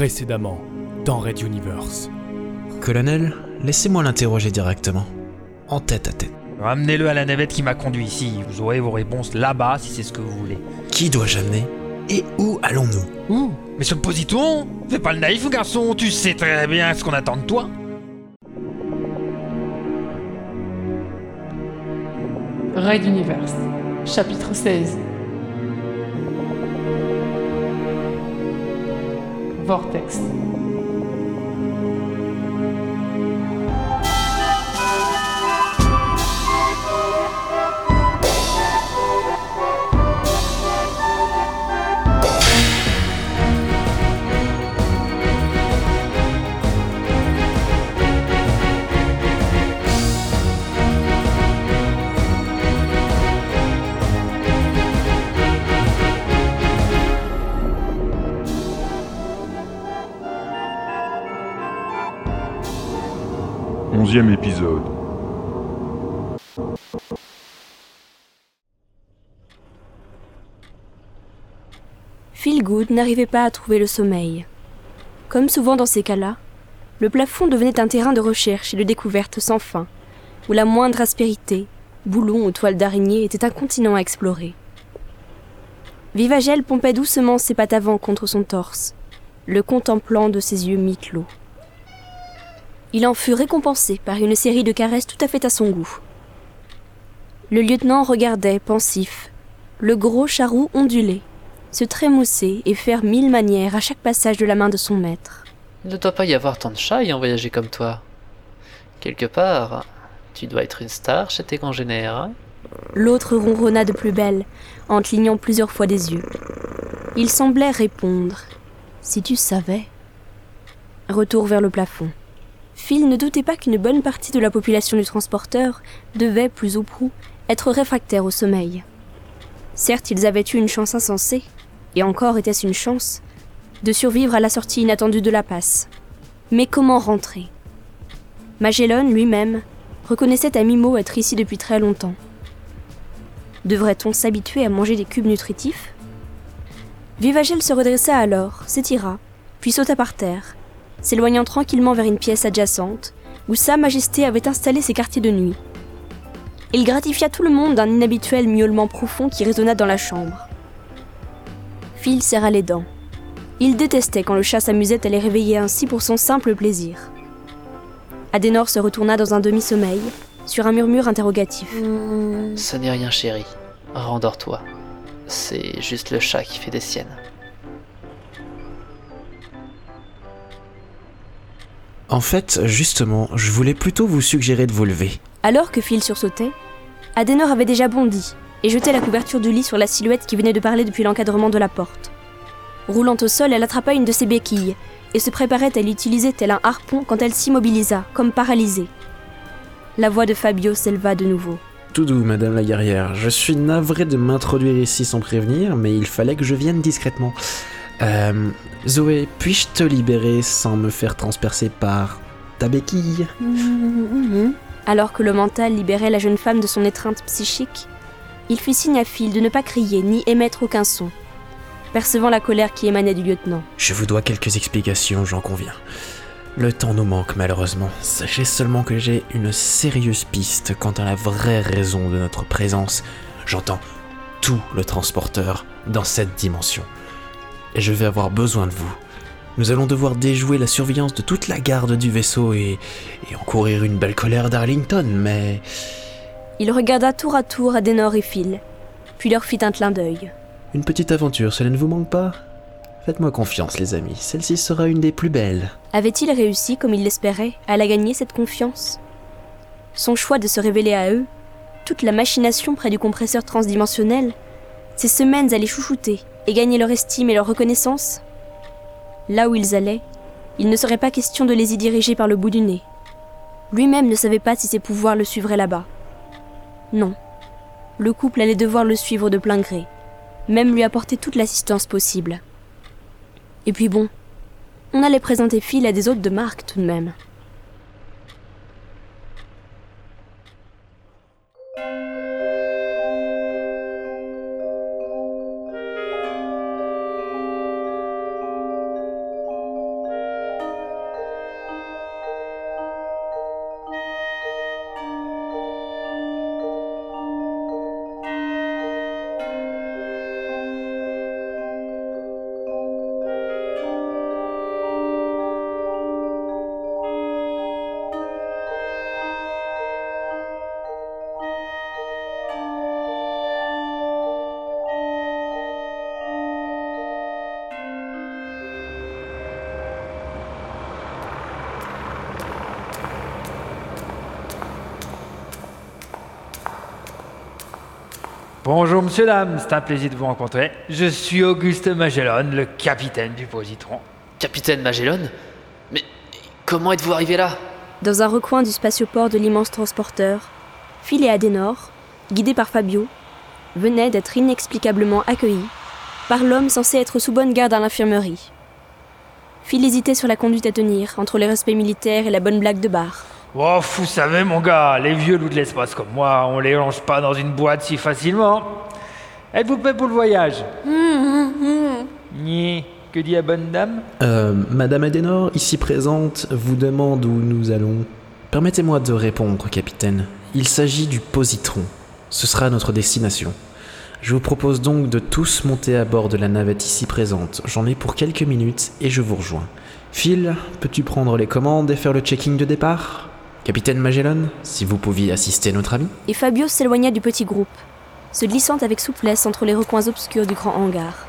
Précédemment, dans Red Universe. Colonel, laissez-moi l'interroger directement. En tête à tête. Ramenez-le à la navette qui m'a conduit ici. Vous aurez vos réponses là-bas si c'est ce que vous voulez. Qui dois-je amener? Et où allons-nous? Ouh Mais suppositons Fais pas le naïf, garçon. Tu sais très bien ce qu'on attend de toi. Raid Universe, chapitre 16. Vortex. Onzième épisode. Good n'arrivait pas à trouver le sommeil. Comme souvent dans ces cas-là, le plafond devenait un terrain de recherche et de découverte sans fin, où la moindre aspérité, boulon ou toile d'araignée était un continent à explorer. Vivagel pompait doucement ses pattes avant contre son torse, le contemplant de ses yeux mi-clos. Il en fut récompensé par une série de caresses tout à fait à son goût. Le lieutenant regardait, pensif, le gros charroux ondulé, se trémousser et faire mille manières à chaque passage de la main de son maître. Il ne doit pas y avoir tant de chats ayant voyagé comme toi. Quelque part, tu dois être une star chez tes congénères. Hein L'autre ronronna de plus belle, en clignant plusieurs fois des yeux. Il semblait répondre Si tu savais. Retour vers le plafond. Phil ne doutait pas qu'une bonne partie de la population du transporteur devait, plus ou prou, être réfractaire au sommeil. Certes, ils avaient eu une chance insensée, et encore était-ce une chance, de survivre à la sortie inattendue de la passe. Mais comment rentrer? Magellan lui-même reconnaissait à Mimo être ici depuis très longtemps. Devrait-on s'habituer à manger des cubes nutritifs? Vivagel se redressa alors, s'étira, puis sauta par terre, s'éloignant tranquillement vers une pièce adjacente, où Sa Majesté avait installé ses quartiers de nuit. Il gratifia tout le monde d'un inhabituel miaulement profond qui résonna dans la chambre. Phil serra les dents. Il détestait quand le chat s'amusait à les réveiller ainsi pour son simple plaisir. Adenor se retourna dans un demi-sommeil, sur un murmure interrogatif. Ce n'est rien, chérie. Rendors-toi. C'est juste le chat qui fait des siennes. En fait, justement, je voulais plutôt vous suggérer de vous lever. Alors que Phil sursautait, Adenor avait déjà bondi et jeté la couverture du lit sur la silhouette qui venait de parler depuis l'encadrement de la porte. Roulant au sol, elle attrapa une de ses béquilles et se préparait à l'utiliser tel un harpon quand elle s'immobilisa, comme paralysée. La voix de Fabio s'éleva de nouveau. Tout doux, madame la guerrière. Je suis navré de m'introduire ici sans prévenir, mais il fallait que je vienne discrètement. Euh, Zoé, puis-je te libérer sans me faire transpercer par ta béquille? Alors que le mental libérait la jeune femme de son étreinte psychique, il fit signe à Phil de ne pas crier ni émettre aucun son, percevant la colère qui émanait du lieutenant. Je vous dois quelques explications, j'en conviens. Le temps nous manque malheureusement. Sachez seulement que j'ai une sérieuse piste quant à la vraie raison de notre présence. J'entends tout le transporteur dans cette dimension. Et je vais avoir besoin de vous. Nous allons devoir déjouer la surveillance de toute la garde du vaisseau et, et encourir une belle colère d'Arlington, mais... Il regarda tour à tour Adenor et Phil, puis leur fit un clin d'œil. Une petite aventure, cela ne vous manque pas? Faites-moi confiance, les amis, celle-ci sera une des plus belles. Avait-il réussi, comme il l'espérait, à la gagner cette confiance? Son choix de se révéler à eux, toute la machination près du compresseur transdimensionnel, ces semaines à les chouchouter et gagner leur estime et leur reconnaissance Là où ils allaient, il ne serait pas question de les y diriger par le bout du nez. Lui-même ne savait pas si ses pouvoirs le suivraient là-bas. Non. Le couple allait devoir le suivre de plein gré, même lui apporter toute l'assistance possible. Et puis bon, on allait présenter Phil à des hôtes de marque tout de même. Bonjour monsieur, dame, c'est un plaisir de vous rencontrer. Je suis Auguste Magellan, le capitaine du Positron. Capitaine Magellan Mais comment êtes-vous arrivé là? Dans un recoin du spatioport de l'immense transporteur, Phil et Adenor, guidés par Fabio, venaient d'être inexplicablement accueillis par l'homme censé être sous bonne garde à l'infirmerie. Phil hésitait sur la conduite à tenir entre le respect militaire et la bonne blague de bar. Oh, vous savez, mon gars, les vieux loups de l'espace comme moi, on les range pas dans une boîte si facilement. Êtes-vous prêt pour le voyage Ni, que dit la bonne dame Euh, Madame Adenor, ici présente, vous demande où nous allons. Permettez-moi de répondre, capitaine. Il s'agit du positron. Ce sera notre destination. Je vous propose donc de tous monter à bord de la navette ici présente. J'en ai pour quelques minutes et je vous rejoins. Phil, peux-tu prendre les commandes et faire le checking de départ? Capitaine Magellan, si vous pouviez assister notre ami. Et Fabio s'éloigna du petit groupe, se glissant avec souplesse entre les recoins obscurs du grand hangar.